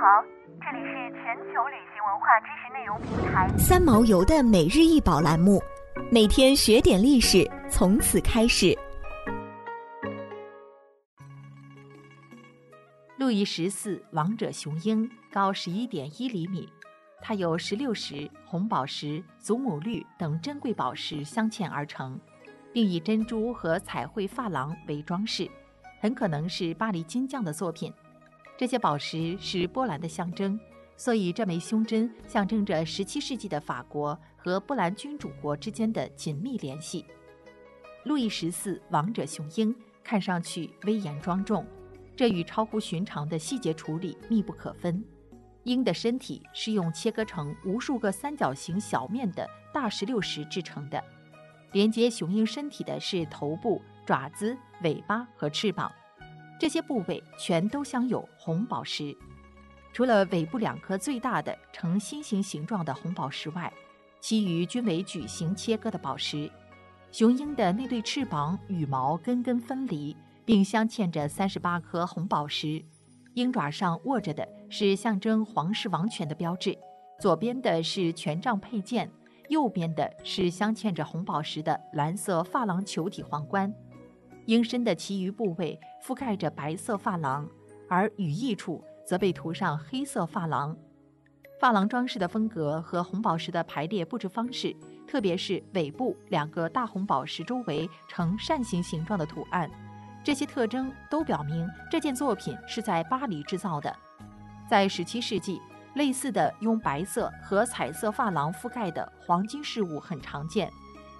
好，这里是全球旅行文化知识内容平台三毛游的每日一宝栏目，每天学点历史，从此开始。路易十四王者雄鹰高十一点一厘米，它由石榴石、红宝石、祖母绿等珍贵宝石镶嵌而成，并以珍珠和彩绘珐琅为装饰，很可能是巴黎金匠的作品。这些宝石是波兰的象征，所以这枚胸针象征着17世纪的法国和波兰君主国之间的紧密联系。路易十四王者雄鹰看上去威严庄重，这与超乎寻常的细节处理密不可分。鹰的身体是用切割成无数个三角形小面的大石榴石制成的，连接雄鹰身体的是头部、爪子、尾巴和翅膀。这些部位全都镶有红宝石，除了尾部两颗最大的呈心形形状的红宝石外，其余均为矩形切割的宝石。雄鹰的那对翅膀羽毛根根分离，并镶嵌着三十八颗红宝石。鹰爪上握着的是象征皇室王权的标志，左边的是权杖佩剑，右边的是镶嵌着红宝石的蓝色珐琅球体皇冠。鹰身的其余部位覆盖着白色珐琅，而羽翼处则被涂上黑色珐琅。珐琅装饰的风格和红宝石的排列布置方式，特别是尾部两个大红宝石周围呈扇形形状的图案，这些特征都表明这件作品是在巴黎制造的。在17世纪，类似的用白色和彩色珐琅覆盖的黄金饰物很常见，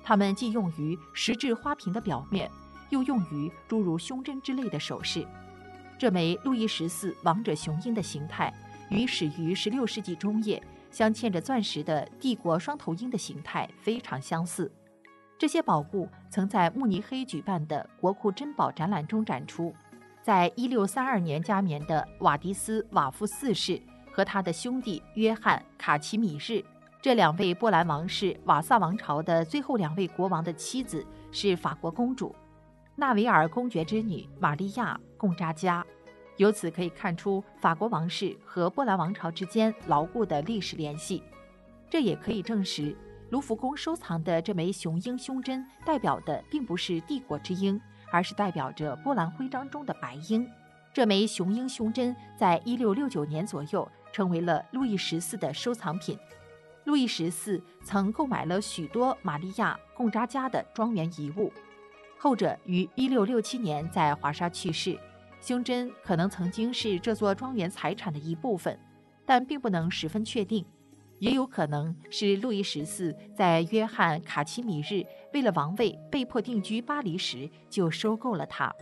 它们既用于石质花瓶的表面。又用于诸如胸针之类的首饰。这枚路易十四王者雄鹰的形态，与始于16世纪中叶镶嵌着钻石的帝国双头鹰的形态非常相似。这些宝物曾在慕尼黑举办的国库珍宝展览中展出。在1632年加冕的瓦迪斯瓦夫四世和他的兄弟约翰卡奇米日，这两位波兰王室瓦萨王朝的最后两位国王的妻子是法国公主。纳维尔公爵之女玛利亚·贡扎加，由此可以看出法国王室和波兰王朝之间牢固的历史联系。这也可以证实，卢浮宫收藏的这枚雄鹰胸针代表的并不是帝国之鹰，而是代表着波兰徽章中的白鹰。这枚雄鹰胸针在一六六九年左右成为了路易十四的收藏品。路易十四曾购买了许多玛利亚·贡扎加的庄园遗物。后者于1667年在华沙去世，胸针可能曾经是这座庄园财产的一部分，但并不能十分确定，也有可能是路易十四在约翰卡奇米日为了王位被迫定居巴黎时就收购了它。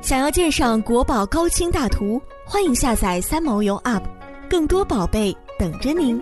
想要鉴赏国宝高清大图，欢迎下载三毛游 App，更多宝贝等着您。